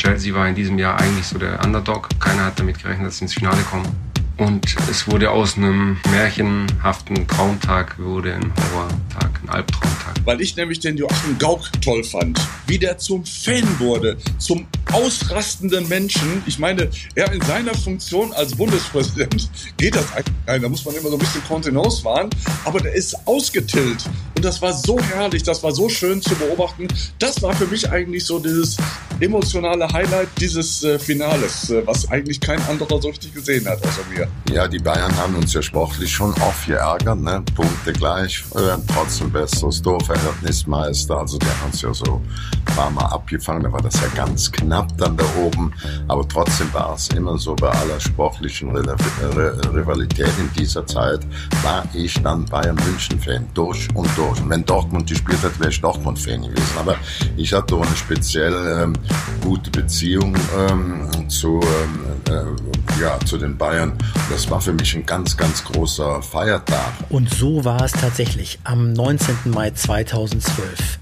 Chelsea war in diesem Jahr eigentlich so der Underdog. Keiner hat damit gerechnet, dass sie ins Finale kommen. Und es wurde aus einem märchenhaften Traumtag, wurde ein Horrortag, ein Albtraumtag. Weil ich nämlich den Joachim Gauck toll fand. Wie der zum Fan wurde, zum ausrastenden Menschen. Ich meine, er in seiner Funktion als Bundespräsident geht das eigentlich nicht. Da muss man immer so ein bisschen Kontenance wahren. Aber der ist ausgetillt. Und das war so herrlich, das war so schön zu beobachten. Das war für mich eigentlich so dieses emotionale Highlight dieses äh, Finales, äh, was eigentlich kein anderer so richtig gesehen hat außer mir. Ja, die Bayern haben uns ja sportlich schon oft geärgert, ne? Punkte gleich, äh, trotzdem besseres Torverhältnismeister. Also der hat uns ja so ein paar Mal abgefangen, da war das ja ganz knapp dann da oben. Aber trotzdem war es immer so bei aller sportlichen Rivalität in dieser Zeit, war ich dann Bayern München-Fan, durch und durch. Und wenn Dortmund gespielt hat, wäre ich Dortmund-Fan gewesen. Aber ich hatte auch eine speziell ähm, gute Beziehung ähm, zu, ähm, äh, ja, zu den Bayern. Das war für mich ein ganz, ganz großer Feiertag. Und so war es tatsächlich am 19. Mai 2012.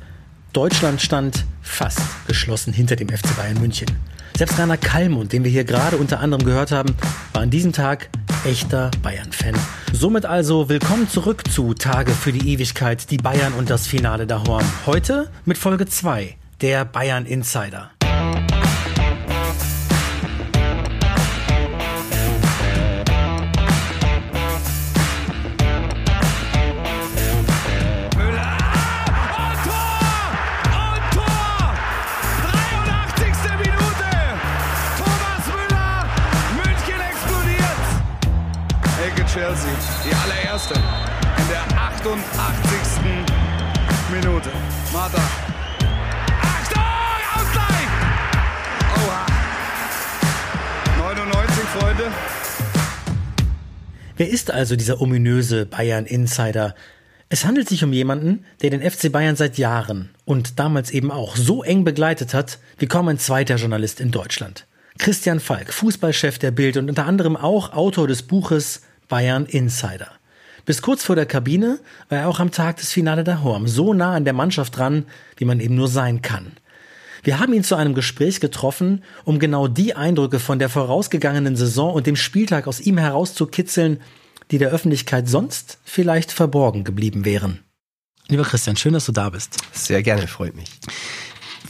Deutschland stand fast geschlossen hinter dem FC Bayern München. Selbst Rainer Kallmund, den wir hier gerade unter anderem gehört haben, war an diesem Tag echter Bayern-Fan. Somit also willkommen zurück zu Tage für die Ewigkeit, die Bayern und das Finale der Horn. Heute mit Folge 2, der Bayern Insider. 88. Minute. Martha. Achtung! Ausgleich! Oha. 99, Freunde. Wer ist also dieser ominöse Bayern-Insider? Es handelt sich um jemanden, der den FC Bayern seit Jahren und damals eben auch so eng begleitet hat, wie kaum ein zweiter Journalist in Deutschland. Christian Falk, Fußballchef der Bild und unter anderem auch Autor des Buches Bayern Insider. Bis kurz vor der Kabine war er auch am Tag des Finale Horm so nah an der Mannschaft dran, wie man eben nur sein kann. Wir haben ihn zu einem Gespräch getroffen, um genau die Eindrücke von der vorausgegangenen Saison und dem Spieltag aus ihm herauszukitzeln, die der Öffentlichkeit sonst vielleicht verborgen geblieben wären. Lieber Christian, schön, dass du da bist. Sehr gerne, freut mich.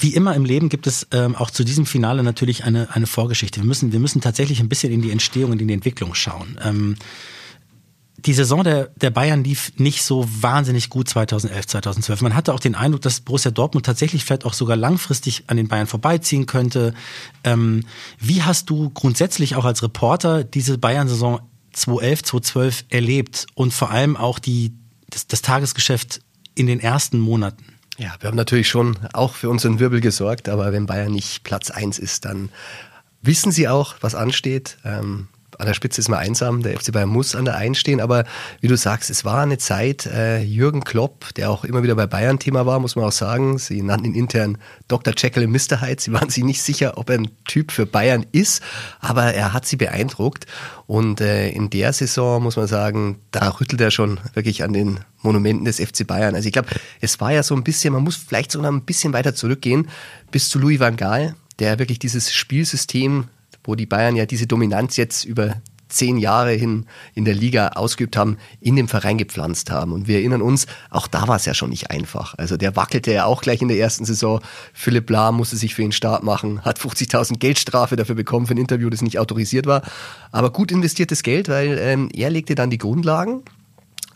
Wie immer im Leben gibt es ähm, auch zu diesem Finale natürlich eine, eine Vorgeschichte. Wir müssen, wir müssen tatsächlich ein bisschen in die Entstehung und in die Entwicklung schauen. Ähm, die Saison der, der Bayern lief nicht so wahnsinnig gut 2011, 2012. Man hatte auch den Eindruck, dass Borussia Dortmund tatsächlich vielleicht auch sogar langfristig an den Bayern vorbeiziehen könnte. Ähm, wie hast du grundsätzlich auch als Reporter diese Bayern-Saison 2011, 2012 erlebt und vor allem auch die, das, das Tagesgeschäft in den ersten Monaten? Ja, wir haben natürlich schon auch für unseren Wirbel gesorgt, aber wenn Bayern nicht Platz eins ist, dann wissen sie auch, was ansteht. Ähm, an der Spitze ist man einsam, der FC Bayern muss an der Eins stehen, aber wie du sagst, es war eine Zeit, äh, Jürgen Klopp, der auch immer wieder bei Bayern Thema war, muss man auch sagen, sie nannten ihn intern Dr. Jekyll und Mr. Hyde, sie waren sich nicht sicher, ob er ein Typ für Bayern ist, aber er hat sie beeindruckt und äh, in der Saison muss man sagen, da rüttelt er schon wirklich an den Monumenten des FC Bayern. Also ich glaube, es war ja so ein bisschen, man muss vielleicht sogar ein bisschen weiter zurückgehen, bis zu Louis van Gaal, der wirklich dieses Spielsystem wo die Bayern ja diese Dominanz jetzt über zehn Jahre hin in der Liga ausgeübt haben, in den Verein gepflanzt haben. Und wir erinnern uns, auch da war es ja schon nicht einfach. Also der wackelte ja auch gleich in der ersten Saison. Philipp Lahm musste sich für ihn Start machen, hat 50.000 Geldstrafe dafür bekommen für ein Interview, das nicht autorisiert war. Aber gut investiertes Geld, weil ähm, er legte dann die Grundlagen.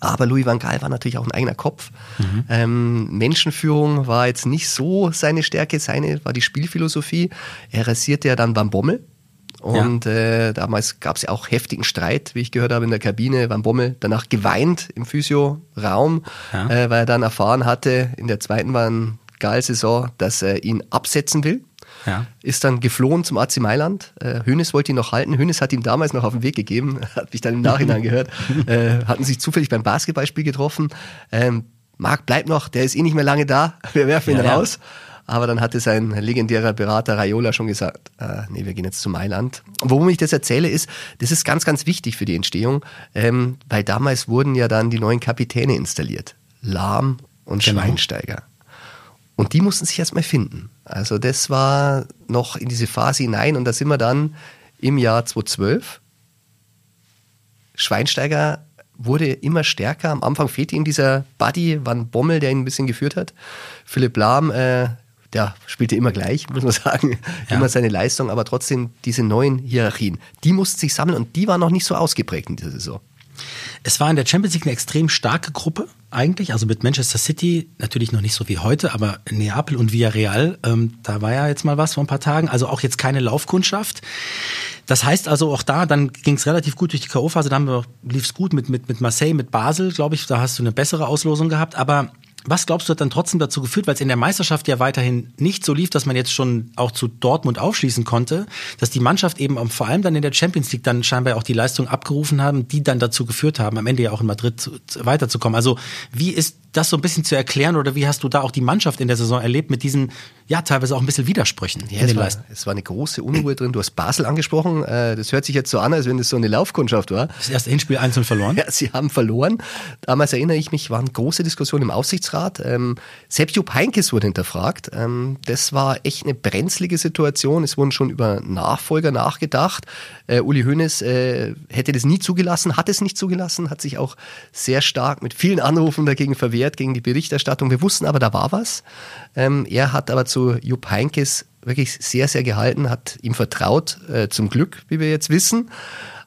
Aber Louis van Gaal war natürlich auch ein eigener Kopf. Mhm. Ähm, Menschenführung war jetzt nicht so seine Stärke, seine war die Spielphilosophie. Er rasierte ja dann Van Bommel, und ja. äh, damals gab es ja auch heftigen Streit, wie ich gehört habe, in der Kabine. Van Bommel danach geweint im Physioraum, ja. äh, weil er dann erfahren hatte, in der zweiten war ein Saison, dass er ihn absetzen will. Ja. Ist dann geflohen zum AC Mailand. Äh, Hönes wollte ihn noch halten. Hönes hat ihm damals noch auf den Weg gegeben, hat mich dann im Nachhinein gehört. Äh, hatten sich zufällig beim Basketballspiel getroffen. Ähm, Marc bleibt noch, der ist eh nicht mehr lange da. Wir werfen ihn raus. Aber dann hatte sein legendärer Berater Raiola schon gesagt, äh, nee, wir gehen jetzt zu Mailand. Warum ich das erzähle, ist, das ist ganz, ganz wichtig für die Entstehung, ähm, weil damals wurden ja dann die neuen Kapitäne installiert. Lahm und genau. Schweinsteiger. Und die mussten sich erstmal finden. Also das war noch in diese Phase hinein und da sind wir dann im Jahr 2012. Schweinsteiger wurde immer stärker. Am Anfang fehlte ihm dieser Buddy, Van Bommel, der ihn ein bisschen geführt hat. Philipp Lahm, äh, der spielte immer gleich, muss man sagen, ja. immer seine Leistung, aber trotzdem diese neuen Hierarchien, die mussten sich sammeln und die waren noch nicht so ausgeprägt in dieser Saison. Es war in der Champions League eine extrem starke Gruppe eigentlich, also mit Manchester City, natürlich noch nicht so wie heute, aber Neapel und Villarreal, ähm, da war ja jetzt mal was vor ein paar Tagen, also auch jetzt keine Laufkundschaft. Das heißt also auch da, dann ging es relativ gut durch die K.O.-Phase, da lief es gut mit, mit, mit Marseille, mit Basel, glaube ich, da hast du eine bessere Auslosung gehabt, aber was glaubst du, hat dann trotzdem dazu geführt, weil es in der Meisterschaft ja weiterhin nicht so lief, dass man jetzt schon auch zu Dortmund aufschließen konnte, dass die Mannschaft eben vor allem dann in der Champions League dann scheinbar auch die Leistung abgerufen haben, die dann dazu geführt haben, am Ende ja auch in Madrid weiterzukommen. Also wie ist das so ein bisschen zu erklären oder wie hast du da auch die Mannschaft in der Saison erlebt mit diesen, ja, teilweise auch ein bisschen Widersprüchen ja, den Leistungen? Es war eine große Unruhe drin. Du hast Basel angesprochen. Äh, das hört sich jetzt so an, als wenn das so eine Laufkundschaft war. Das erste Hinspiel einzeln verloren? Ja, sie haben verloren. Damals erinnere ich mich, waren große Diskussionen im Aufsichtsrat. Ähm, selbst Jupp Heinkes wurde hinterfragt. Ähm, das war echt eine brenzlige Situation. Es wurden schon über Nachfolger nachgedacht. Äh, Uli Hoeneß äh, hätte das nie zugelassen, hat es nicht zugelassen, hat sich auch sehr stark mit vielen Anrufen dagegen verwehrt, gegen die Berichterstattung. Wir wussten aber, da war was. Ähm, er hat aber zu Jupp Heinkes wirklich sehr, sehr gehalten, hat ihm vertraut, äh, zum Glück, wie wir jetzt wissen.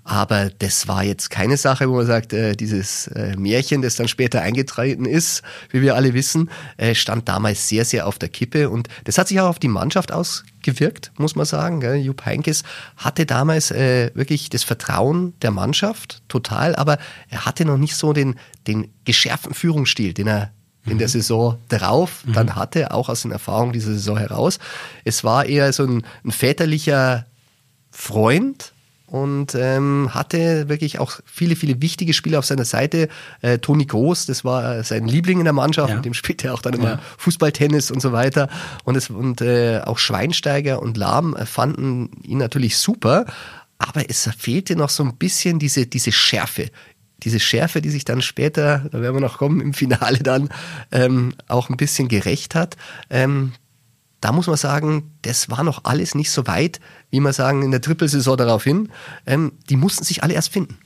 Aber das war jetzt keine Sache, wo man sagt, äh, dieses äh, Märchen, das dann später eingetreten ist, wie wir alle wissen, äh, stand damals sehr, sehr auf der Kippe. Und das hat sich auch auf die Mannschaft ausgewirkt, muss man sagen. Gell? Jupp Heinkes hatte damals äh, wirklich das Vertrauen der Mannschaft, total, aber er hatte noch nicht so den, den geschärften Führungsstil, den er in der mhm. Saison drauf mhm. dann hatte, auch aus den Erfahrungen dieser Saison heraus. Es war eher so ein, ein väterlicher Freund, und ähm, hatte wirklich auch viele, viele wichtige Spieler auf seiner Seite. Äh, Toni Groß, das war sein Liebling in der Mannschaft, ja. mit dem spielte er auch dann immer ja. Fußballtennis und so weiter. Und, es, und äh, auch Schweinsteiger und Lahm fanden ihn natürlich super, aber es fehlte noch so ein bisschen diese, diese Schärfe diese Schärfe, die sich dann später, da werden wir noch kommen, im Finale dann ähm, auch ein bisschen gerecht hat. Ähm, da muss man sagen, das war noch alles nicht so weit, wie man sagen, in der Trippelsaison darauf hin. Ähm, die mussten sich alle erst finden.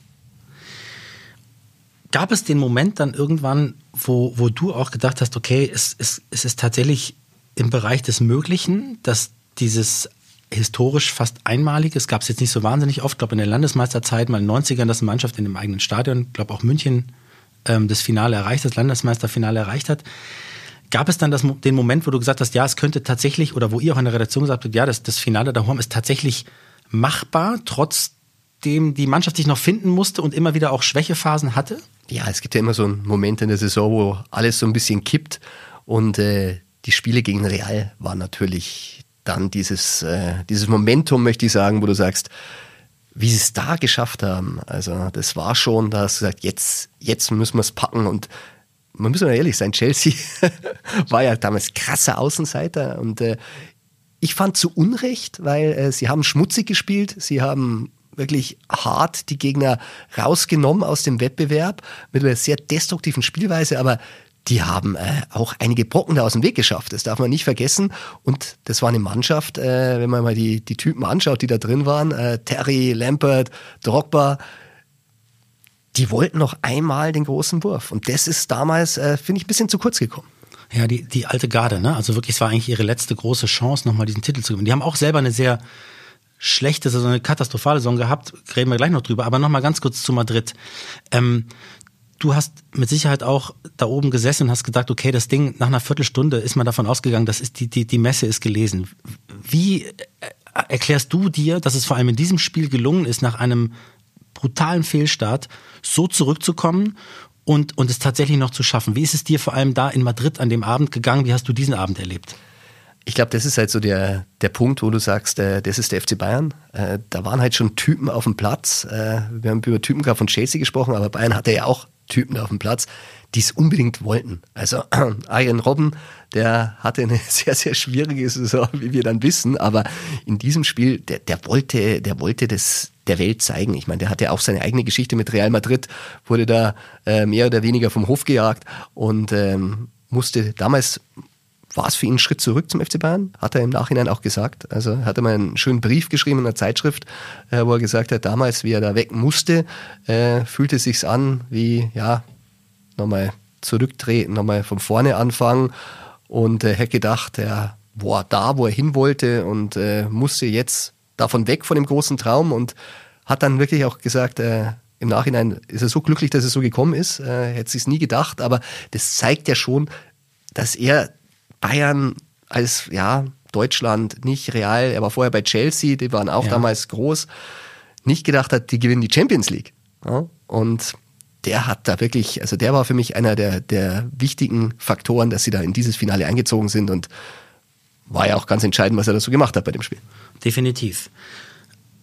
Gab es den Moment dann irgendwann, wo, wo du auch gedacht hast, okay, es, es, es ist tatsächlich im Bereich des Möglichen, dass dieses historisch fast einmalige, es gab es jetzt nicht so wahnsinnig oft, ich glaube in der Landesmeisterzeit mal in den 90ern, dass eine Mannschaft in dem eigenen Stadion, ich glaube auch München, ähm, das Finale erreicht, das Landesmeisterfinale erreicht hat. Gab es dann das, den Moment, wo du gesagt hast, ja, es könnte tatsächlich, oder wo ihr auch in der Redaktion gesagt habt, ja, das, das Finale da Horm ist tatsächlich machbar, trotzdem die Mannschaft sich noch finden musste und immer wieder auch Schwächephasen hatte? Ja, es gibt ja immer so einen Moment in der Saison, wo alles so ein bisschen kippt und äh, die Spiele gegen Real waren natürlich dann dieses, äh, dieses Momentum, möchte ich sagen, wo du sagst, wie sie es da geschafft haben. Also das war schon, da hast du gesagt, jetzt, jetzt müssen wir es packen und man muss mal ehrlich sein, Chelsea war ja damals krasser Außenseiter und äh, ich fand zu Unrecht, weil äh, sie haben schmutzig gespielt, sie haben wirklich hart die Gegner rausgenommen aus dem Wettbewerb mit einer sehr destruktiven Spielweise, aber die haben äh, auch einige Brocken da aus dem Weg geschafft. Das darf man nicht vergessen. Und das war eine Mannschaft, äh, wenn man mal die, die Typen anschaut, die da drin waren, äh, Terry, Lampert, Drogba, die wollten noch einmal den großen Wurf. Und das ist damals, äh, finde ich, ein bisschen zu kurz gekommen. Ja, die, die alte Garde, ne? Also wirklich, es war eigentlich ihre letzte große Chance, nochmal diesen Titel zu gewinnen. Die haben auch selber eine sehr schlechte, so eine katastrophale Saison gehabt, reden wir gleich noch drüber. Aber nochmal ganz kurz zu Madrid. Ähm, du hast mit Sicherheit auch da oben gesessen und hast gedacht, okay, das Ding, nach einer Viertelstunde ist man davon ausgegangen, das ist die, die, die Messe ist gelesen. Wie äh, erklärst du dir, dass es vor allem in diesem Spiel gelungen ist, nach einem brutalen Fehlstart so zurückzukommen und, und es tatsächlich noch zu schaffen. Wie ist es dir vor allem da in Madrid an dem Abend gegangen? Wie hast du diesen Abend erlebt? Ich glaube, das ist halt so der, der Punkt, wo du sagst, äh, das ist der FC Bayern. Äh, da waren halt schon Typen auf dem Platz. Äh, wir haben über Typen von Chelsea gesprochen, aber Bayern hatte ja auch Typen auf dem Platz, die es unbedingt wollten. Also Iron Robben, der hatte eine sehr, sehr schwierige Saison, wie wir dann wissen, aber in diesem Spiel, der, der wollte, der wollte das der Welt zeigen. Ich meine, der hatte auch seine eigene Geschichte mit Real Madrid, wurde da äh, mehr oder weniger vom Hof gejagt und ähm, musste damals war es für ihn ein Schritt zurück zum FC Bayern, hat er im Nachhinein auch gesagt. Also er hatte mal einen schönen Brief geschrieben in einer Zeitschrift, äh, wo er gesagt hat, damals, wie er da weg musste, äh, fühlte es sich an wie, ja, nochmal zurücktreten, nochmal von vorne anfangen und er äh, hätte gedacht, er war da, wo er hin wollte und äh, musste jetzt davon weg von dem großen Traum und hat dann wirklich auch gesagt, äh, im Nachhinein ist er so glücklich, dass es so gekommen ist. Äh, hätte sich nie gedacht, aber das zeigt ja schon, dass er Bayern als ja Deutschland nicht real. Er war vorher bei Chelsea, die waren auch ja. damals groß. Nicht gedacht hat, die gewinnen die Champions League. Ja? Und der hat da wirklich, also der war für mich einer der, der wichtigen Faktoren, dass sie da in dieses Finale eingezogen sind und war ja auch ganz entscheidend, was er da so gemacht hat bei dem Spiel. Definitiv.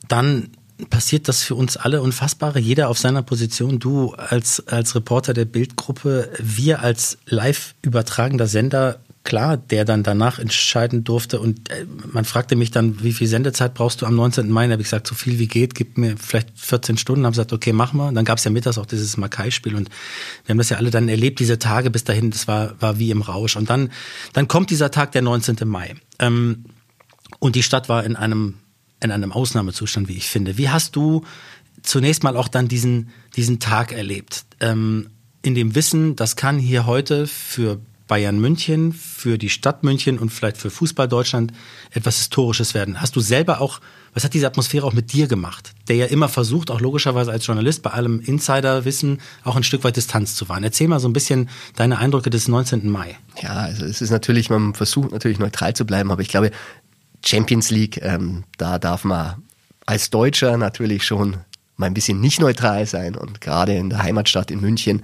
Dann passiert das für uns alle Unfassbare, jeder auf seiner Position, du als, als Reporter der Bildgruppe, wir als live übertragender Sender klar, der dann danach entscheiden durfte. Und äh, man fragte mich dann, wie viel Sendezeit brauchst du am 19. Mai? Da habe ich gesagt, so viel wie geht, gib mir vielleicht 14 Stunden. Haben gesagt, okay, wir. Und dann gab es ja mittags auch dieses Makai-Spiel und wir haben das ja alle dann erlebt, diese Tage bis dahin. Das war, war wie im Rausch. Und dann, dann kommt dieser Tag, der 19. Mai. Ähm, und die Stadt war in einem, in einem Ausnahmezustand, wie ich finde. Wie hast du zunächst mal auch dann diesen, diesen Tag erlebt? Ähm, in dem Wissen, das kann hier heute für Bayern München, für die Stadt München und vielleicht für Fußball Deutschland etwas Historisches werden. Hast du selber auch, was hat diese Atmosphäre auch mit dir gemacht? Der ja immer versucht, auch logischerweise als Journalist bei allem Insiderwissen auch ein Stück weit Distanz zu wahren. Erzähl mal so ein bisschen deine Eindrücke des 19. Mai. Ja, also es ist natürlich, man versucht natürlich neutral zu bleiben, aber ich glaube, Champions League, ähm, da darf man als Deutscher natürlich schon mal ein bisschen nicht neutral sein und gerade in der Heimatstadt in München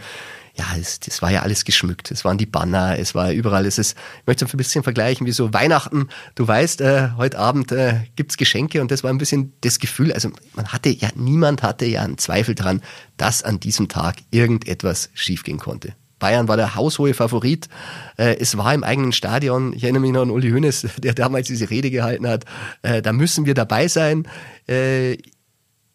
ja, es, das war ja alles geschmückt. Es waren die Banner, es war überall. Es ist, ich möchte es ein bisschen vergleichen wie so Weihnachten. Du weißt, äh, heute Abend äh, gibt's Geschenke und das war ein bisschen das Gefühl. Also man hatte ja, niemand hatte ja einen Zweifel dran, dass an diesem Tag irgendetwas schiefgehen konnte. Bayern war der haushohe Favorit. Äh, es war im eigenen Stadion. Ich erinnere mich noch an Uli Hoeneß, der damals diese Rede gehalten hat. Äh, da müssen wir dabei sein.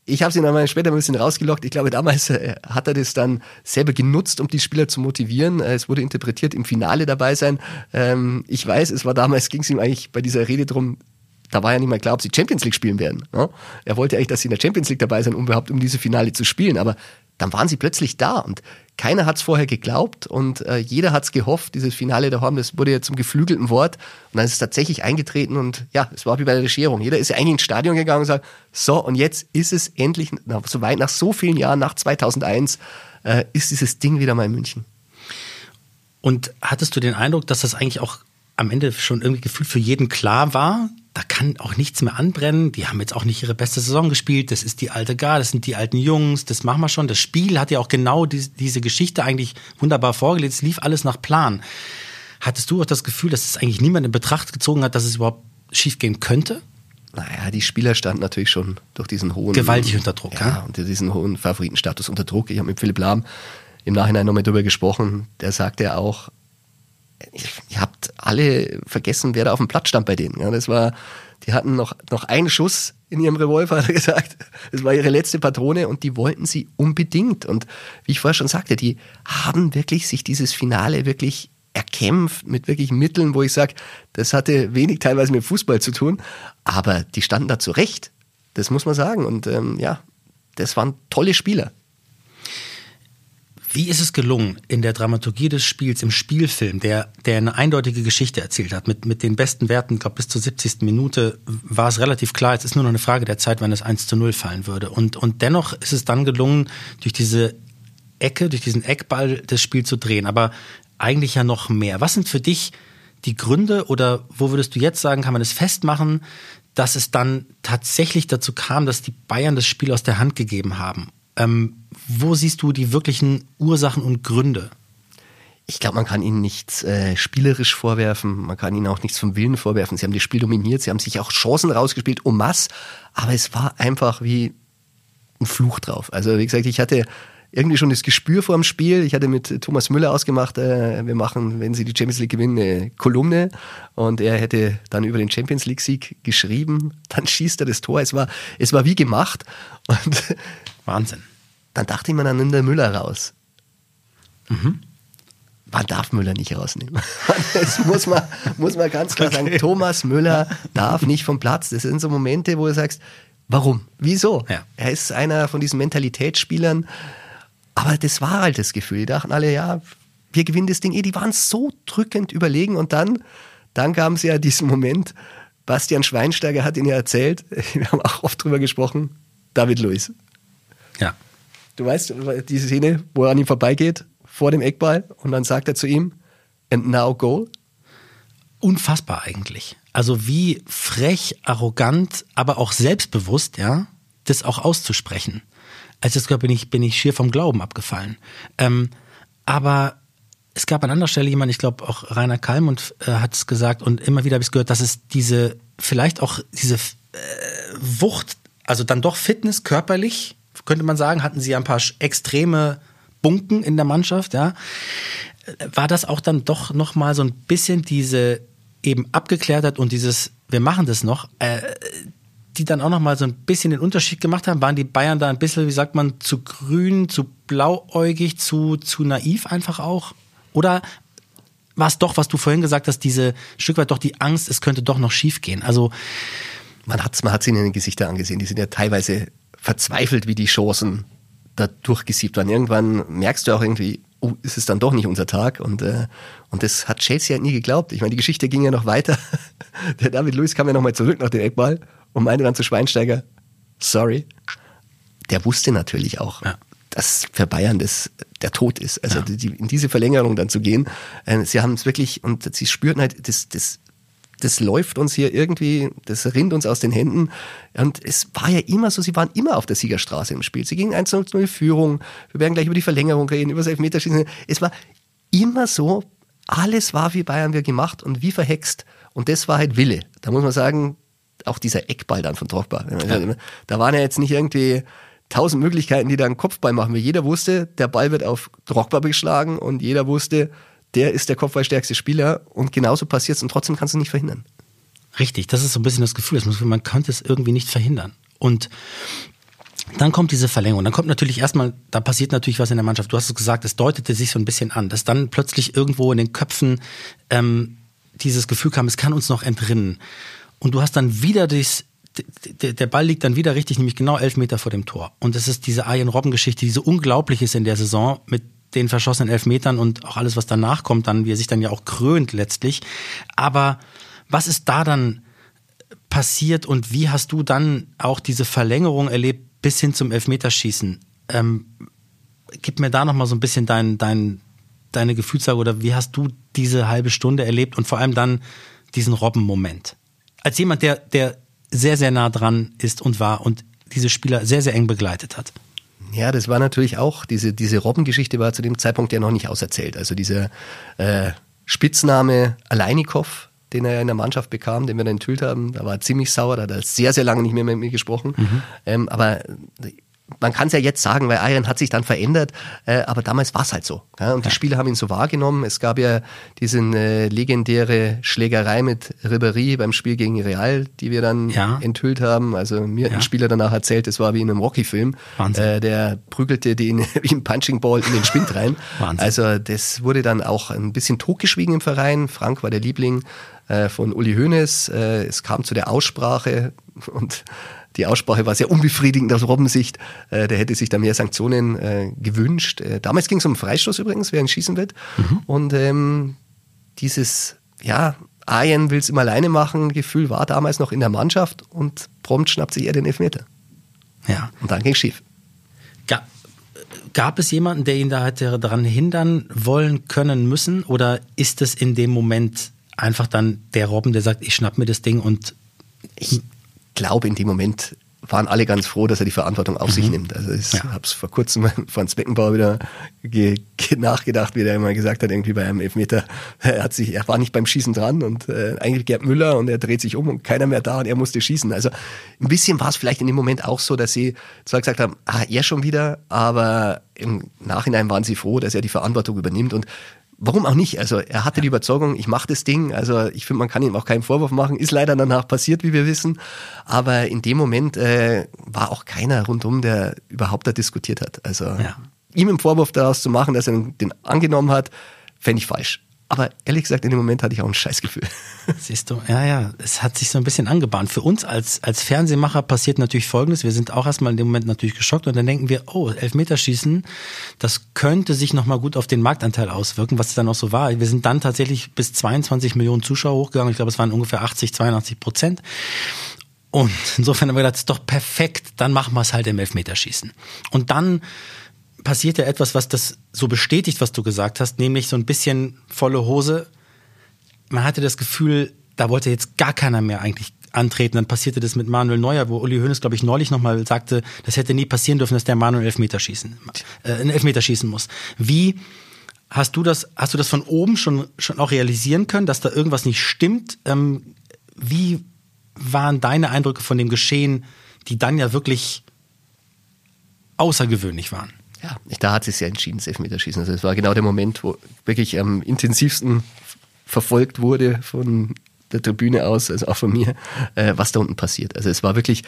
Ich habe sie dann mal später ein bisschen rausgelockt. Ich glaube, damals äh, hat er das dann selber genutzt, um die Spieler zu motivieren. Äh, es wurde interpretiert, im Finale dabei sein. Ähm, ich weiß, es war damals, ging es ihm eigentlich bei dieser Rede drum, da war ja nicht mal klar, ob sie Champions League spielen werden. Ne? Er wollte eigentlich, dass sie in der Champions League dabei sind, um überhaupt um diese Finale zu spielen. Aber dann waren sie plötzlich da und keiner hat es vorher geglaubt und äh, jeder hat es gehofft, dieses Finale daheim, das wurde ja zum geflügelten Wort und dann ist es tatsächlich eingetreten und ja, es war wie bei der Regierung. Jeder ist ja eigentlich ins Stadion gegangen und sagt, so und jetzt ist es endlich, na, so weit nach so vielen Jahren, nach 2001, äh, ist dieses Ding wieder mal in München. Und hattest du den Eindruck, dass das eigentlich auch am Ende schon irgendwie gefühlt für jeden klar war, da kann auch nichts mehr anbrennen. Die haben jetzt auch nicht ihre beste Saison gespielt. Das ist die alte Gar, das sind die alten Jungs, das machen wir schon. Das Spiel hat ja auch genau die, diese Geschichte eigentlich wunderbar vorgelegt. Es lief alles nach Plan. Hattest du auch das Gefühl, dass es eigentlich niemand in Betracht gezogen hat, dass es überhaupt schiefgehen könnte? Naja, die Spieler standen natürlich schon durch diesen hohen. Gewaltig unter Druck, ja. ja? Und diesen hohen Favoritenstatus unter Druck. Ich habe mit Philipp Lahm im Nachhinein nochmal drüber gesprochen. Der sagte ja auch, ihr habt alle vergessen, wer da auf dem Platz stand bei denen. Ja, das war, die hatten noch, noch einen Schuss in ihrem Revolver, hat er gesagt. Das war ihre letzte Patrone und die wollten sie unbedingt. Und wie ich vorher schon sagte, die haben wirklich sich dieses Finale wirklich erkämpft mit wirklich Mitteln, wo ich sage, das hatte wenig teilweise mit Fußball zu tun, aber die standen da zurecht. Das muss man sagen. Und ähm, ja, das waren tolle Spieler. Wie ist es gelungen, in der Dramaturgie des Spiels, im Spielfilm, der, der eine eindeutige Geschichte erzählt hat, mit, mit den besten Werten, ich glaube bis zur 70. Minute war es relativ klar, es ist nur noch eine Frage der Zeit, wann es 1 zu 0 fallen würde. Und, und dennoch ist es dann gelungen, durch diese Ecke, durch diesen Eckball das Spiel zu drehen. Aber eigentlich ja noch mehr. Was sind für dich die Gründe oder wo würdest du jetzt sagen, kann man es festmachen, dass es dann tatsächlich dazu kam, dass die Bayern das Spiel aus der Hand gegeben haben? Ähm, wo siehst du die wirklichen Ursachen und Gründe? Ich glaube, man kann ihnen nichts äh, spielerisch vorwerfen, man kann ihnen auch nichts vom Willen vorwerfen. Sie haben das Spiel dominiert, sie haben sich auch Chancen rausgespielt, um mass, aber es war einfach wie ein Fluch drauf. Also wie gesagt, ich hatte irgendwie schon das Gespür vor dem Spiel. Ich hatte mit Thomas Müller ausgemacht, äh, wir machen, wenn sie die Champions League gewinnen, eine Kolumne und er hätte dann über den Champions League Sieg geschrieben. Dann schießt er das Tor. Es war, es war wie gemacht und Wahnsinn. Dann dachte ich mir, dann nimmt der Müller raus. Mhm. man darf Müller nicht rausnehmen. Das muss man, muss man ganz klar sagen. Thomas Müller darf nicht vom Platz. Das sind so Momente, wo du sagst, warum? Wieso? Ja. Er ist einer von diesen Mentalitätsspielern. Aber das war halt das Gefühl. Die dachten alle, ja, wir gewinnen das Ding eh. Die waren so drückend überlegen. Und dann, dann kam es ja diesen Moment. Bastian Schweinsteiger hat ihn ja erzählt. Wir haben auch oft drüber gesprochen. David Luiz. Ja. Du weißt, diese Szene, wo er an ihm vorbeigeht, vor dem Eckball, und dann sagt er zu ihm, and now goal. Unfassbar eigentlich. Also wie frech, arrogant, aber auch selbstbewusst, ja, das auch auszusprechen. Als das gehört bin ich, bin ich schier vom Glauben abgefallen. Ähm, aber es gab an anderer Stelle jemand, ich glaube auch Rainer Kalmund äh, hat es gesagt und immer wieder habe ich es gehört, dass es diese, vielleicht auch diese äh, Wucht, also dann doch Fitness körperlich, könnte man sagen, hatten sie ein paar extreme Bunken in der Mannschaft, ja. War das auch dann doch nochmal so ein bisschen diese eben Abgeklärtheit und dieses, wir machen das noch, äh, die dann auch nochmal so ein bisschen den Unterschied gemacht haben? Waren die Bayern da ein bisschen, wie sagt man, zu grün, zu blauäugig, zu, zu naiv einfach auch? Oder war es doch, was du vorhin gesagt hast, diese Stück weit doch die Angst, es könnte doch noch schief gehen? Also, Man hat es man hat's ihnen in den Gesichtern angesehen. Die sind ja teilweise verzweifelt, wie die Chancen da durchgesiebt waren. Irgendwann merkst du auch irgendwie, oh, ist es dann doch nicht unser Tag. Und, äh, und das hat Chelsea halt nie geglaubt. Ich meine, die Geschichte ging ja noch weiter. Der David Luiz kam ja nochmal zurück nach dem Eckball und meinte dann zu Schweinsteiger, sorry. Der wusste natürlich auch, Ja. dass für Bayern das der Tod ist. Also die, in diese Verlängerung dann zu gehen. Äh, sie haben es wirklich, und sie spürten halt, das, das, das läuft uns hier irgendwie, das rinnt uns aus den Händen. Und es war ja immer so, sie waren immer auf der Siegerstraße im Spiel. Sie gingen 1-0 in Führung. Wir werden gleich über die Verlängerung reden, über das Elfmeterschießen. Es war immer so, alles war wie Bayern wir gemacht und wie verhext. Und das war halt Wille. Da muss man sagen, auch dieser Eckball dann von Drogba. Da waren ja jetzt nicht irgendwie tausend Möglichkeiten, die da einen Kopfball machen. Weil jeder wusste, der Ball wird auf Drogba geschlagen und jeder wusste, der ist der kopfballstärkste Spieler und genauso passiert es und trotzdem kannst du nicht verhindern. Richtig, das ist so ein bisschen das Gefühl, das man konnte es irgendwie nicht verhindern. Und dann kommt diese Verlängerung. Dann kommt natürlich erstmal, da passiert natürlich was in der Mannschaft. Du hast es gesagt, es deutete sich so ein bisschen an, dass dann plötzlich irgendwo in den Köpfen ähm, dieses Gefühl kam, es kann uns noch entrinnen. Und du hast dann wieder das, der, Ball liegt dann wieder richtig, nämlich genau elf Meter vor dem Tor. Und es ist diese Arjen Robben-Geschichte, die so unglaublich ist in der Saison mit den verschossenen Elfmetern und auch alles, was danach kommt, dann, wie er sich dann ja auch krönt letztlich. Aber was ist da dann passiert und wie hast du dann auch diese Verlängerung erlebt bis hin zum Elfmeterschießen? Ähm, gib mir da noch mal so ein bisschen dein, dein, deine Gefühlslage oder wie hast du diese halbe Stunde erlebt und vor allem dann diesen Robben-Moment? Als jemand, der, der sehr, sehr nah dran ist und war und diese Spieler sehr, sehr eng begleitet hat. Ja, das war natürlich auch, diese, diese Robbengeschichte war zu dem Zeitpunkt ja noch nicht auserzählt. Also dieser äh, Spitzname Aleinikow, den er ja in der Mannschaft bekam, den wir dann enthüllt haben, da war er ziemlich sauer, da hat er sehr, sehr lange nicht mehr mit mir gesprochen. Ähm, aber man kann es ja jetzt sagen, weil Iron hat sich dann verändert, äh, aber damals war es halt so. Ja? Und die Spieler haben ihn so wahrgenommen. Es gab ja diese äh, legendäre Schlägerei mit Ribéry beim Spiel gegen Real, die wir dann Ja. enthüllt haben. Also mir hat Ja. ein Spieler danach erzählt, es war wie in einem Rocky-Film. Wahnsinn. Äh, der prügelte den wie ein Punching Ball in den Spind rein. Wahnsinn. Also das wurde dann auch ein bisschen totgeschwiegen im Verein. Frank war der Liebling äh, von Uli Hoeneß. Äh, es kam zu der Aussprache und die Aussprache war sehr unbefriedigend aus Robbensicht. Äh, der hätte sich da mehr Sanktionen äh, gewünscht. Äh, damals ging es um Freistoß übrigens, wer ihn schießen wird. Und ähm, dieses, ja, Ayen will es immer alleine machen, Gefühl war damals noch in der Mannschaft und prompt schnappt sich er den Elfmeter. Ja. Und dann ging schief. Ga- Gab es jemanden, der ihn da hätte daran hindern wollen können müssen? Oder ist es in dem Moment einfach dann der Robben, der sagt, ich schnapp mir das Ding und ich glaube, in dem Moment waren alle ganz froh, dass er die Verantwortung auf sich nimmt. Also ich Ja. habe es vor kurzem mit Franz Beckenbauer wieder ge ge nachgedacht, wie der immer gesagt hat, irgendwie bei einem Elfmeter, er hat sich, er war nicht beim Schießen dran und äh, eigentlich Gerd Müller und er dreht sich um und keiner mehr da und er musste schießen. Also ein bisschen war es vielleicht in dem Moment auch so, dass sie zwar gesagt haben, ah, er schon wieder, aber im Nachhinein waren sie froh, dass er die Verantwortung übernimmt und Warum auch nicht? Also er hatte die Überzeugung, ich mache das Ding. Also ich finde, man kann ihm auch keinen Vorwurf machen. Ist leider danach passiert, wie wir wissen. Aber in dem Moment äh, war auch keiner rundum, der überhaupt da diskutiert hat. Also Ja. ihm einen Vorwurf daraus zu machen, dass er den angenommen hat, fände ich falsch. Aber ehrlich gesagt, in dem Moment hatte ich auch ein Scheißgefühl. Siehst du, ja, ja, es hat sich so ein bisschen angebahnt. Für uns als, als Fernsehmacher passiert natürlich Folgendes. Wir sind auch erstmal in dem Moment natürlich geschockt und dann denken wir, oh, Elfmeterschießen, das könnte sich nochmal gut auf den Marktanteil auswirken, was es dann auch so war. Wir sind dann tatsächlich bis 22 Millionen Zuschauer hochgegangen. Ich glaube, es waren ungefähr 80, 82 Prozent. Und insofern haben wir gedacht, das ist doch perfekt, dann machen wir es halt im Elfmeterschießen. Und dann passiert ja etwas, was das so bestätigt, was du gesagt hast, nämlich so ein bisschen volle Hose. Man hatte das Gefühl, da wollte jetzt gar keiner mehr eigentlich antreten. Dann passierte das mit Manuel Neuer, wo Uli Hoeneß, glaube ich, neulich nochmal sagte, das hätte nie passieren dürfen, dass der Manuel Elfmeter schießen, äh, einen Elfmeter schießen muss. Wie hast du das, hast du das von oben schon, schon auch realisieren können, dass da irgendwas nicht stimmt? Ähm, wie waren deine Eindrücke von dem Geschehen, die dann ja wirklich außergewöhnlich waren? Ja, da hat sich ja entschieden, das Elfmeterschießen. Also es war genau der Moment, wo wirklich am intensivsten verfolgt wurde von der Tribüne aus, also auch von mir, äh, was da unten passiert. Also es war wirklich,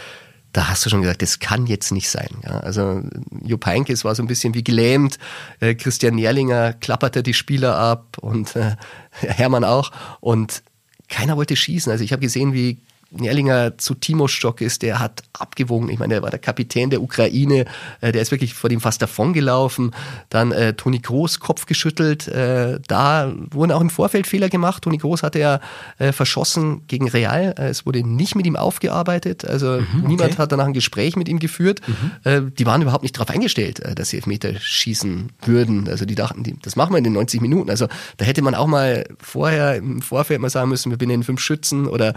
da hast du schon gesagt, das kann jetzt nicht sein. Ja, also Jupp Heynckes war so ein bisschen wie gelähmt, äh, Christian Nährlinger klapperte die Spieler ab und äh, Hermann auch und keiner wollte schießen. Also ich habe gesehen, wie Nerlinger zu Timo Stock ist, der hat abgewogen. Ich meine, der war der Kapitän der Ukraine, äh, der ist wirklich vor dem fast davongelaufen. Dann äh, Toni Groß Kopf geschüttelt. Äh, da wurden auch im Vorfeld Fehler gemacht. Toni Groß hatte ja äh, verschossen gegen Real. Äh, es wurde nicht mit ihm aufgearbeitet. Also mhm, niemand hat danach ein Gespräch mit ihm geführt. Mhm. Die waren überhaupt nicht darauf eingestellt, dass sie Elfmeter schießen würden. Also die dachten, die, das machen wir in den 90 Minuten. Also da hätte man auch mal vorher im Vorfeld mal sagen müssen, wir benennen fünf Schützen oder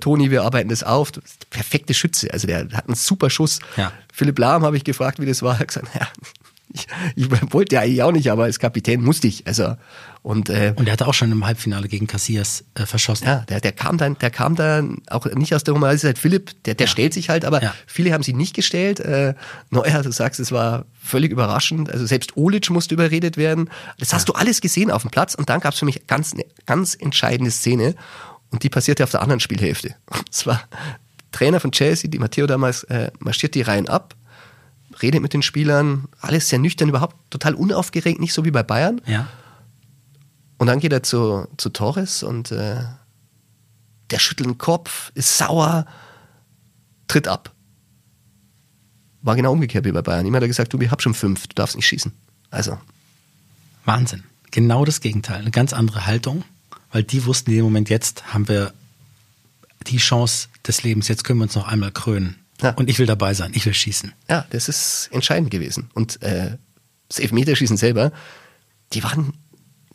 Toni, wir arbeiten das auf. Das perfekte Schütze. Also der hat einen super Schuss. Ja. Philipp Lahm habe ich gefragt, wie das war. Er hat gesagt, ja, ich, ich wollte ja eigentlich auch nicht, aber als Kapitän musste ich. Also und, äh, und er hatte auch schon im Halbfinale gegen Casillas äh, verschossen. Ja, der, der kam dann, der kam dann auch nicht aus der das ist halt Philipp, der, der ja. stellt sich halt, aber ja. viele haben sie nicht gestellt. Äh, Neuer, du sagst, es war völlig überraschend. Also selbst Olic musste überredet werden. Das hast ja. du alles gesehen auf dem Platz und dann gab es für mich ganz, ganz entscheidende Szene. Und die passierte auf der anderen Spielhälfte. Und zwar Trainer von Chelsea, die Matteo damals, äh, marschiert die Reihen ab, redet mit den Spielern, alles sehr nüchtern, überhaupt total unaufgeregt, nicht so wie bei Bayern. Ja. Und dann geht er zu, zu Torres und äh, der schüttelt den Kopf, ist sauer, tritt ab. War genau umgekehrt wie bei Bayern. Ihm hat er gesagt, du, ich hab schon fünf, du darfst nicht schießen. Also. Wahnsinn. Genau das Gegenteil. Eine ganz andere Haltung weil die wussten in dem Moment, jetzt haben wir die Chance des Lebens, jetzt können wir uns noch einmal krönen. Ja. Und ich will dabei sein, ich will schießen. Ja, das ist entscheidend gewesen. Und äh, das Elfmeterschießen selber, die waren,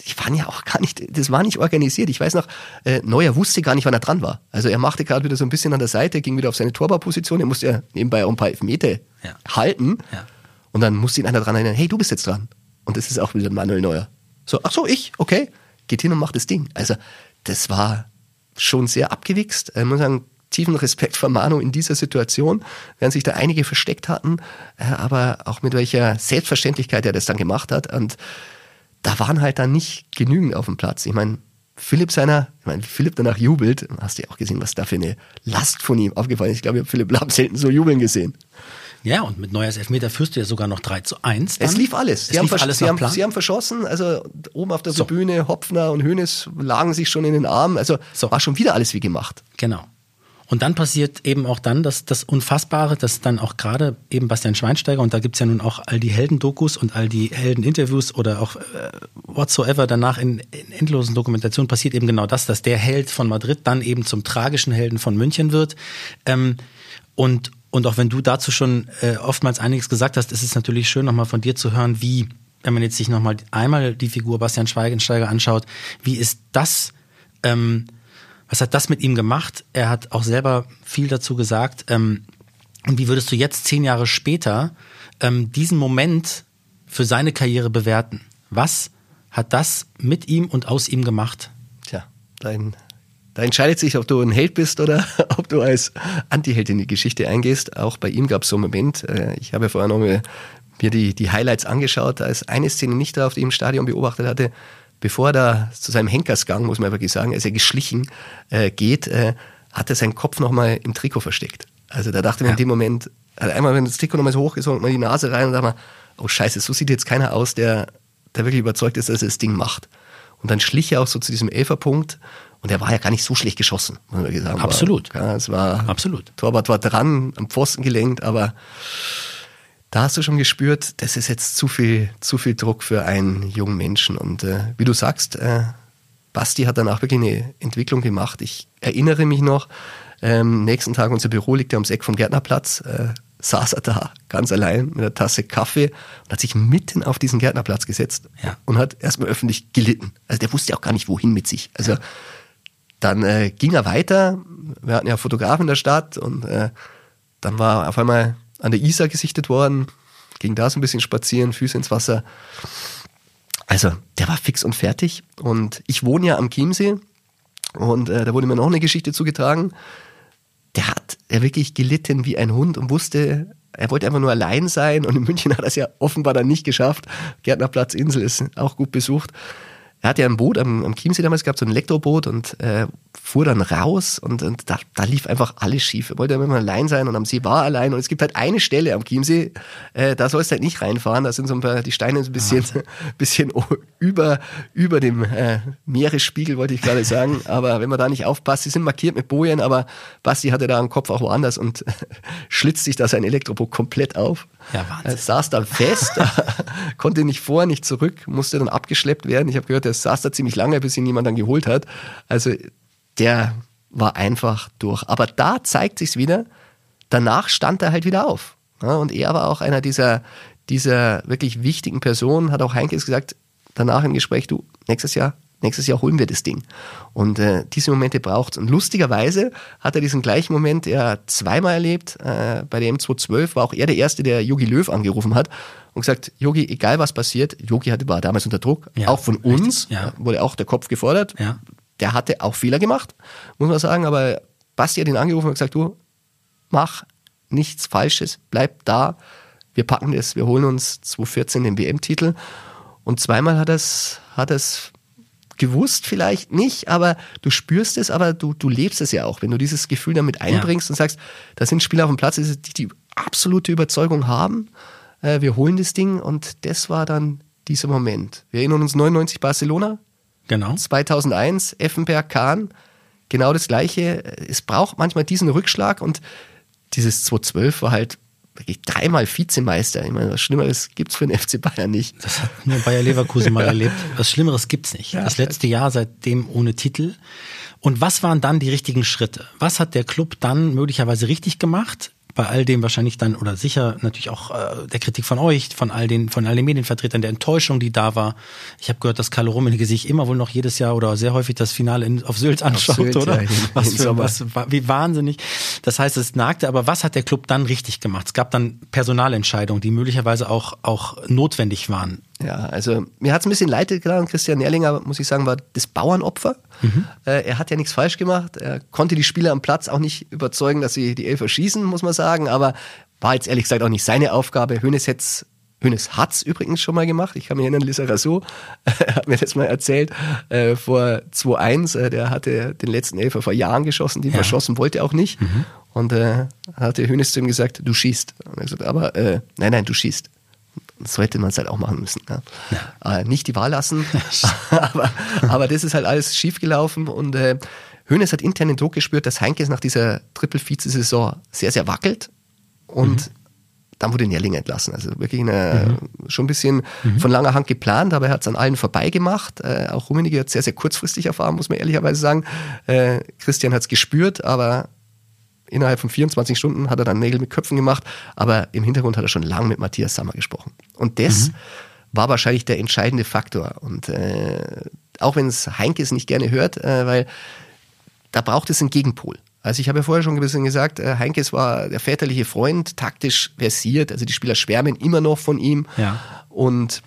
die waren ja auch gar nicht, das war nicht organisiert. Ich weiß noch, äh, Neuer wusste gar nicht, wann er dran war. Also er machte gerade wieder so ein bisschen an der Seite, ging wieder auf seine Torbarposition, er musste ja nebenbei auch ein paar Elfmeter ja. halten. Ja. Und dann musste ihn einer dran erinnern, hey, du bist jetzt dran. Und das ist auch wieder Manuel Neuer. So, ach so, ich, okay geht hin und macht das Ding. Also das war schon sehr abgewichst. Ich muss sagen, tiefen Respekt vor Manu in dieser Situation, während sich da einige versteckt hatten, äh, aber auch mit welcher Selbstverständlichkeit er das dann gemacht hat. Und da waren halt dann nicht genügend auf dem Platz. Ich meine, Philipp seiner, ich meine, Philipp danach jubelt, hast du ja auch gesehen, was da für eine Last von ihm aufgefallen ist. Ich glaube, ich habe Philipp Lahm selten so jubeln gesehen. Ja, und mit Neuers Elfmeter führst du ja sogar noch 3 zu 1. Dann. Es lief alles. Sie, lief haben, alles sie, haben, sie haben verschossen, also oben auf der so. Tribüne, Hopfner und Hönes lagen sich schon in den Armen. Also so. war schon wieder alles wie gemacht. Genau. Und dann passiert eben auch dann das, das Unfassbare, dass dann auch gerade eben Bastian Schweinsteiger, und da gibt's ja nun auch all die Heldendokus und all die Heldeninterviews oder auch äh, whatsoever danach in, in endlosen Dokumentationen passiert eben genau das, dass der Held von Madrid dann eben zum tragischen Helden von München wird. Ähm, und, und auch wenn du dazu schon äh, oftmals einiges gesagt hast, ist es natürlich schön, nochmal von dir zu hören, wie, wenn man jetzt sich nochmal einmal die Figur Bastian Schweigensteiger anschaut, wie ist das, ähm, was hat das mit ihm gemacht? Er hat auch selber viel dazu gesagt. Ähm, und wie würdest du jetzt zehn Jahre später ähm, diesen Moment für seine Karriere bewerten? Was hat das mit ihm und aus ihm gemacht? Tja, dein da entscheidet sich, ob du ein Held bist oder ob du als Antiheld in die Geschichte eingehst. Auch bei ihm gab es so einen Moment, äh, ich habe ja vorher noch mir die, die Highlights angeschaut, ist eine Szene nicht da, auf die ich im Stadion beobachtet hatte, bevor er da zu seinem Henkersgang, muss man wirklich sagen, als er geschlichen äh, geht, äh, hat er seinen Kopf nochmal im Trikot versteckt. Also da dachte man ja. in dem Moment, also einmal wenn das Trikot nochmal so hoch ist und mal die Nase rein und sagt man, oh scheiße, so sieht jetzt keiner aus, der, der wirklich überzeugt ist, dass er das Ding macht. Und dann schlich er auch so zu diesem Elferpunkt und er war ja gar nicht so schlecht geschossen, muss man sagen. Absolut. War, ja, es war, Absolut. Torwart war dran, am Pfosten gelenkt, aber da hast du schon gespürt, das ist jetzt zu viel, zu viel Druck für einen jungen Menschen. Und äh, wie du sagst, äh, Basti hat danach wirklich eine Entwicklung gemacht. Ich erinnere mich noch, ähm, nächsten Tag unser Büro liegt ja ums Eck vom Gärtnerplatz. Äh, saß er da ganz allein mit einer Tasse Kaffee und hat sich mitten auf diesen Gärtnerplatz gesetzt Ja. und hat erstmal öffentlich gelitten. Also der wusste ja auch gar nicht, wohin mit sich. Also dann äh, ging er weiter. Wir hatten ja Fotografen in der Stadt und äh, dann war er auf einmal an der Isar gesichtet worden, ging da so ein bisschen spazieren, Füße ins Wasser. Also der war fix und fertig. Und ich wohne ja am Chiemsee und äh, da wurde mir noch eine Geschichte zugetragen. Der hat ja wirklich gelitten wie ein Hund und wusste, er wollte einfach nur allein sein und in München hat er es ja offenbar dann nicht geschafft. Gärtnerplatz Insel ist auch gut besucht. Er hatte ja ein Boot am, am Chiemsee damals gehabt, so ein Elektroboot und äh, fuhr dann raus und, und da, da lief einfach alles schief. Er wollte immer allein sein und am See war er allein und es gibt halt eine Stelle am Chiemsee, äh, da sollst du halt nicht reinfahren, da sind so ein paar, die Steine so ein bisschen, bisschen o- über, über dem äh, Meeresspiegel, wollte ich gerade sagen, aber wenn man da nicht aufpasst, die sind markiert mit Bojen, aber Basti hatte da einen Kopf auch woanders und schlitzt sich da sein Elektroboot komplett auf. Ja, Wahnsinn. Er saß dann fest, konnte nicht vor, nicht zurück, musste dann abgeschleppt werden. Ich habe gehört, er saß da ziemlich lange, bis ihn jemand dann geholt hat. Also der war einfach durch. Aber da zeigt sich's wieder, danach stand er halt wieder auf. Ja, und er war auch einer dieser, dieser wirklich wichtigen Personen, hat auch Heinkes gesagt, danach im Gespräch, du, nächstes Jahr, nächstes Jahr holen wir das Ding. Und äh, diese Momente braucht's. Und lustigerweise hat er diesen gleichen Moment ja zweimal erlebt. Äh, bei der M212 war auch er der Erste, der Yogi Löw angerufen hat und gesagt, Yogi, egal was passiert, Yogi war damals unter Druck, Ja, auch von uns, ja. äh, wurde auch der Kopf gefordert. Ja. Der hatte auch Fehler gemacht, muss man sagen, aber Basti hat ihn angerufen und gesagt, du, mach nichts Falsches, bleib da, wir packen das, wir holen uns 2014 den WM-Titel. Und zweimal hat es, hat es gewusst, vielleicht nicht, aber du spürst es, aber du, du lebst es ja auch, wenn du dieses Gefühl damit einbringst und sagst, da sind Spieler auf dem Platz, die die absolute Überzeugung haben, äh, wir holen das Ding und das war dann dieser Moment. Wir erinnern uns 99 Barcelona, Genau. 2001, Effenberg, Kahn, genau das Gleiche. Es braucht manchmal diesen Rückschlag und dieses 2012 war halt wirklich dreimal Vizemeister. Ich meine, was Schlimmeres gibt's für den FC Bayern nicht. Das hat nur Bayer Leverkusen mal erlebt. Was Schlimmeres gibt's nicht. Das letzte Jahr seitdem ohne Titel. Und was waren dann die richtigen Schritte? Was hat der Club dann möglicherweise richtig gemacht? Bei all dem wahrscheinlich dann oder sicher natürlich auch äh, der Kritik von euch, von all den von all den Medienvertretern, der Enttäuschung, die da war. Ich habe gehört, dass Carlo Rummenigge sich immer wohl noch jedes Jahr oder sehr häufig das Finale in, auf Sylt anschaut, Sylt, oder? ja, was für was wie wahnsinnig. Das heißt, es nagte, aber was hat der Club dann richtig gemacht? Es gab dann Personalentscheidungen, die möglicherweise auch, auch notwendig waren. Ja, also mir hat's ein bisschen leid getan. Christian Erlinger, muss ich sagen, war das Bauernopfer. Äh, er hat ja nichts falsch gemacht. Er konnte die Spieler am Platz auch nicht überzeugen, dass sie die Elfer schießen, muss man sagen. Aber war jetzt ehrlich gesagt auch nicht seine Aufgabe. Hönes hätt's Hönes hat's übrigens schon mal gemacht. Ich kann mich erinnern, Lisa Rassou hat mir das mal erzählt. Äh, vor 2-1, äh, der hatte den letzten Elfer vor Jahren geschossen, den Ja. verschossen wollte auch nicht. Und äh, hatte Hönes zu ihm gesagt, du schießt. Und er hat gesagt, aber äh, nein, nein, du schießt. So hätte man es halt auch machen müssen. Ja. Äh, nicht die Wahl lassen, aber, aber das ist halt alles schiefgelaufen und äh, Hönes hat intern den Druck gespürt, dass Heinkes nach dieser Triple-Vize-Saison sehr, sehr wackelt und dann wurde Nerling entlassen. Also wirklich eine, schon ein bisschen von langer Hand geplant, aber er hat es an allen vorbei gemacht. Äh, auch Rummenigge hat sehr, sehr kurzfristig erfahren, muss man ehrlicherweise sagen. Äh, Christian hat es gespürt, aber innerhalb von 24 Stunden hat er dann Nägel mit Köpfen gemacht, aber im Hintergrund hat er schon lange mit Matthias Sammer gesprochen. Und das war wahrscheinlich der entscheidende Faktor. Und äh, auch wenn es Heinkes nicht gerne hört, äh, weil da braucht es einen Gegenpol. Also ich habe ja vorher schon ein bisschen gesagt, äh, Heinkes war der väterliche Freund, taktisch versiert, also die Spieler schwärmen immer noch von ihm. Ja. Und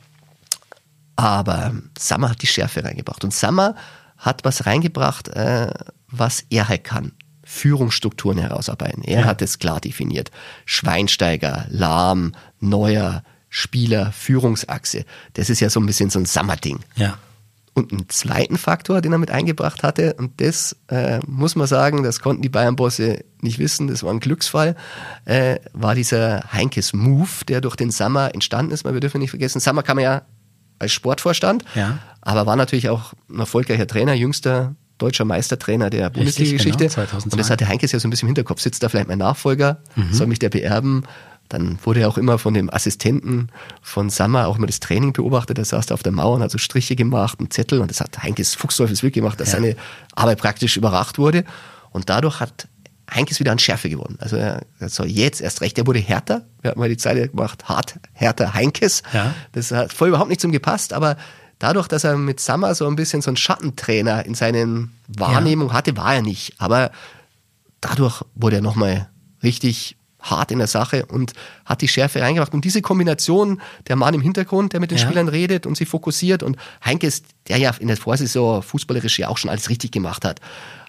aber Sammer hat die Schärfe reingebracht. Und Sammer hat was reingebracht, äh, was er halt kann. Führungsstrukturen herausarbeiten. Er hat es klar definiert. Schweinsteiger, Lahm, Neuer, Spieler, Führungsachse. Das ist ja so ein bisschen so ein Sammer-Ding. Ja. Und einen zweiten Faktor, den er mit eingebracht hatte, und das äh, muss man sagen, das konnten die Bayern-Bosse nicht wissen, das war ein Glücksfall, äh, war dieser Heinkes Move, der durch den Sammer entstanden ist. Wir dürfen nicht vergessen, Sammer kam ja als Sportvorstand, Ja. aber war natürlich auch ein erfolgreicher Trainer, jüngster deutscher Meistertrainer der Bundesliga-Geschichte. genau, 2002. und das hatte Heinkes ja so ein bisschen im Hinterkopf. Sitzt da vielleicht mein Nachfolger? Mhm. Soll mich der beerben? Dann wurde er auch immer von dem Assistenten von Sammer auch immer das Training beobachtet. Der saß da auf der Mauer und hat so Striche gemacht, einen Zettel und das hat Heinkes Fuchsteufelswild gemacht, dass Ja. seine Arbeit praktisch überwacht wurde. Und dadurch hat Heinkes wieder an Schärfe gewonnen. Also er soll jetzt erst recht. Er wurde härter. Wir hatten mal die Zeile gemacht, hart, härter Heinkes. Ja. Das hat voll überhaupt nicht zum gepasst, aber dadurch, dass er mit Sammer so ein bisschen so einen Schattentrainer in seinen Wahrnehmung hatte, war er nicht. Aber dadurch wurde er nochmal richtig hart in der Sache und hat die Schärfe reingebracht. Und diese Kombination, der Mann im Hintergrund, der mit den Ja. Spielern redet und sie fokussiert und Heinkes, der ja in der Vorsaison fußballerisch ja auch schon alles richtig gemacht hat.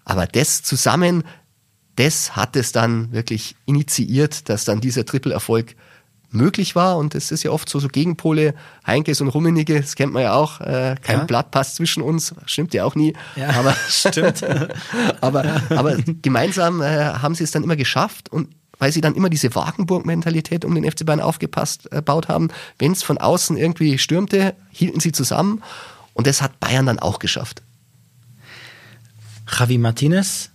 Aber das zusammen, das hat es dann wirklich initiiert, dass dann dieser Triple-Erfolg möglich war. Und das ist ja oft so, so Gegenpole, Heinkes und Rummenigge, das kennt man ja auch, äh, kein Ja. Blatt passt zwischen uns, stimmt ja auch nie. Ja, aber, stimmt. aber, aber gemeinsam äh, haben sie es dann immer geschafft und weil sie dann immer diese Wagenburg-Mentalität um den FC Bayern aufgepasst äh, baut haben. Wenn es von außen irgendwie stürmte, hielten sie zusammen und das hat Bayern dann auch geschafft. Javi Martinez,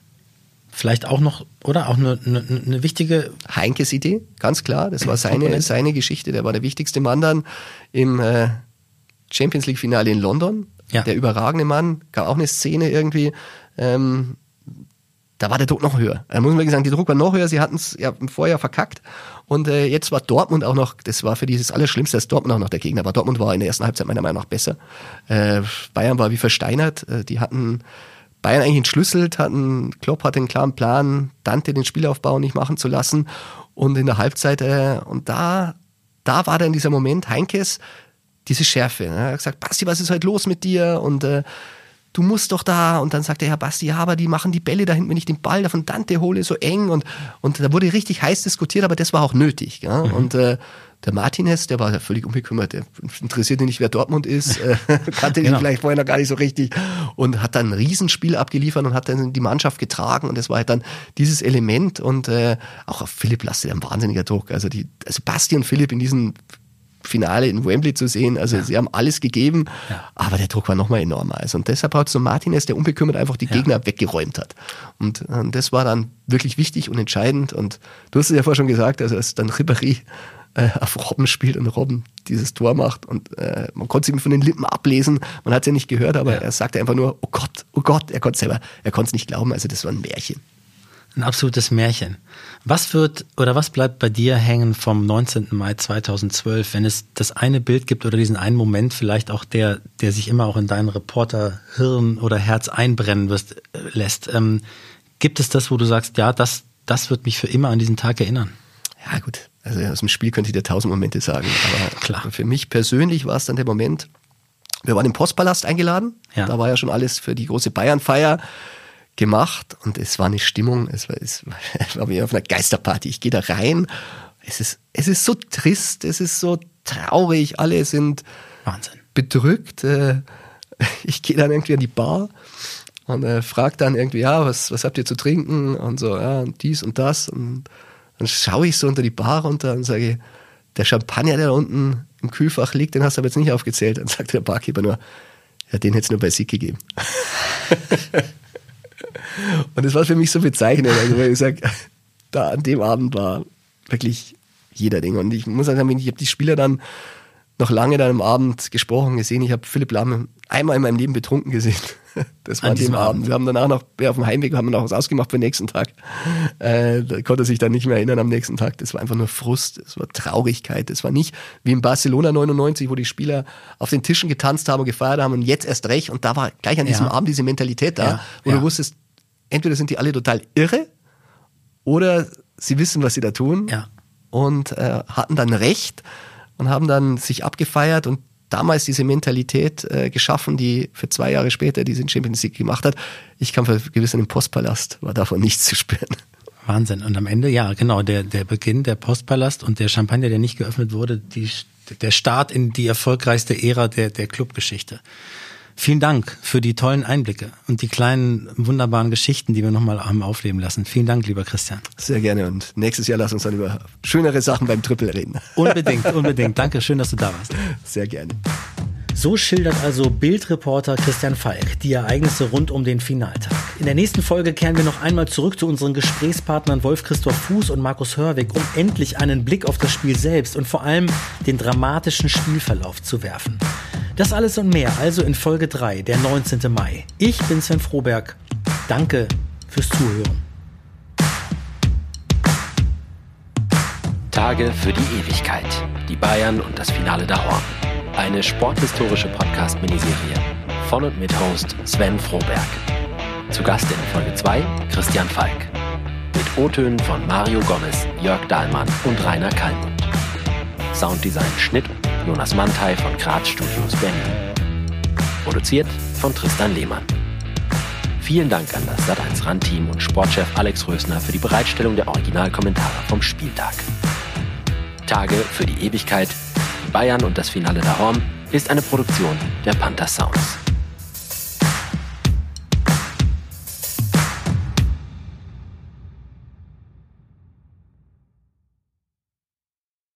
vielleicht auch noch, oder? Auch eine, eine, eine wichtige. Heinkes Idee, ganz klar. Das war seine, Komponente. seine Geschichte. Der war der wichtigste Mann dann im äh, Champions League-Finale in London. Ja. Der überragende Mann. Gab auch eine Szene irgendwie. Ähm, da war der Druck noch höher. Da muss man wirklich sagen, der Druck war noch höher. Sie hatten es ja im Vorjahr verkackt. Und äh, jetzt war Dortmund auch noch, das war für dieses Allerschlimmste, dass Dortmund auch noch der Gegner war. Dortmund war in der ersten Halbzeit meiner Meinung nach besser. Äh, Bayern war wie versteinert. Äh, die hatten Bayern eigentlich entschlüsselt, hatten, Klopp hatte einen klaren Plan, Dante den Spielaufbau nicht machen zu lassen. Und in der Halbzeit, äh, und da, da war dann dieser Moment, Heinkes, diese Schärfe. Ne? Er hat gesagt, Basti, was ist heute los mit dir? Und äh, du musst doch da. Und dann sagt der Herr Basti, ja, aber die machen die Bälle da hinten, wenn ich den Ball da von Dante hole, so eng. Und, und da wurde richtig heiß diskutiert, aber das war auch nötig. Ja? Und äh, der Martinez, der war ja völlig unbekümmert, der interessiert ihn nicht, wer Dortmund ist, äh, kannte Genau. ihn vielleicht vorher noch gar nicht so richtig und hat dann ein Riesenspiel abgeliefert und hat dann die Mannschaft getragen und das war halt dann dieses Element und äh, auch auf Philipp lastet ein wahnsinniger Druck. Also die, also Basti und Philipp in diesem Finale in Wembley zu sehen. Also sie haben alles gegeben, aber der Druck war nochmal enormer. Also, und deshalb hat so Martinez, der unbekümmert einfach die Gegner weggeräumt hat. Und, und das war dann wirklich wichtig und entscheidend. Und du hast es ja vorher schon gesagt, also als dann Ribéry äh, auf Robben spielt und Robben dieses Tor macht und äh, man konnte es ihm von den Lippen ablesen, man hat es ja nicht gehört, aber er sagte einfach nur, oh Gott, oh Gott, er konnte selber, er konnte es nicht glauben, also das war ein Märchen. Ein absolutes Märchen. Was wird oder was bleibt bei dir hängen vom 19. Mai 2012, wenn es das eine Bild gibt oder diesen einen Moment, vielleicht auch der, der sich immer auch in deinen Reporter-Hirn oder Herz einbrennen wirst, äh, lässt? Ähm, gibt es das, wo du sagst, ja, das, das wird mich für immer an diesen Tag erinnern? Ja, gut. Also aus dem Spiel könnte ich dir tausend Momente sagen. Aber Klar. für mich persönlich war es dann der Moment, wir waren im Postpalast eingeladen. Ja. Da war ja schon alles für die große Bayern-Feier gemacht und es war eine Stimmung, es war, es war, wie auf einer Geisterparty. Ich gehe da rein, es ist, es ist so trist, es ist so traurig, alle sind Wahnsinn. bedrückt. Äh, ich gehe dann irgendwie an die Bar und äh, frage dann irgendwie, ja, was, was habt ihr zu trinken? Und so, ja, und dies und das. Und dann schaue ich so unter die Bar runter und sage, der Champagner, der da unten im Kühlfach liegt, den hast du aber jetzt nicht aufgezählt. Dann sagt der Barkeeper nur, ja, den hätte es nur bei Sieg gegeben. und das war für mich so bezeichnend. Also, weil ich sage, da an dem Abend war wirklich jeder Ding. Und ich muss sagen, ich habe die Spieler dann noch lange dann am Abend gesprochen, gesehen. Ich habe Philipp Lahm einmal in meinem Leben betrunken gesehen. Das war An dem diesem Abend. Abend. Wir haben danach noch, ja, auf dem Heimweg haben wir noch was ausgemacht für den nächsten Tag. Äh, da konnte er sich dann nicht mehr erinnern am nächsten Tag. Das war einfach nur Frust, es war Traurigkeit. Das war nicht wie in Barcelona 99, wo die Spieler auf den Tischen getanzt haben und gefeiert haben und jetzt erst recht. Und da war gleich an diesem Ja. Abend diese Mentalität da, Ja, wo ja. du wusstest, entweder sind die alle total irre oder sie wissen, was sie da tun und äh, hatten dann recht und haben dann sich abgefeiert und damals diese Mentalität äh, geschaffen, die für zwei Jahre später diesen Champions League gemacht hat. Ich kam vergewiss in den Postpalast, war davon nichts zu spüren. Wahnsinn. Und am Ende, ja, genau, der, der Beginn, der Postpalast und der Champagner, der nicht geöffnet wurde, die, der Start in die erfolgreichste Ära der, der Clubgeschichte. Vielen Dank für die tollen Einblicke und die kleinen, wunderbaren Geschichten, die wir nochmal haben aufleben lassen. Vielen Dank, lieber Christian. Sehr gerne und nächstes Jahr lass uns dann über schönere Sachen beim Triple reden. Unbedingt, unbedingt. Danke, schön, dass du da warst. Sehr gerne. So schildert also Bildreporter Christian Falk die Ereignisse rund um den Finaltag. In der nächsten Folge kehren wir noch einmal zurück zu unseren Gesprächspartnern Wolf-Christoph Fuß und Markus Hörwig, um endlich einen Blick auf das Spiel selbst und vor allem den dramatischen Spielverlauf zu werfen. Das alles und mehr also in Folge 3, der 19. Mai. Ich bin Sven Froberg. Danke fürs Zuhören. Tage für die Ewigkeit. Die Bayern und das Finale der Horn. Eine sporthistorische Podcast-Miniserie von und mit Host Sven Froberg. Zu Gast in Folge 2 Christian Falk. Mit O-Tönen von Mario Gomez, Jörg Dahlmann und Rainer Kallmund. Sounddesign Schnitt Jonas Mantei von Graz Studios Berlin. Produziert von Tristan Lehmann. Vielen Dank an das Sat1 RAN-Team und Sportchef Alex Rösner für die Bereitstellung der Originalkommentare vom Spieltag. Tage für die Ewigkeit Bayern und das Finale Horn ist eine Produktion der Panther Sounds.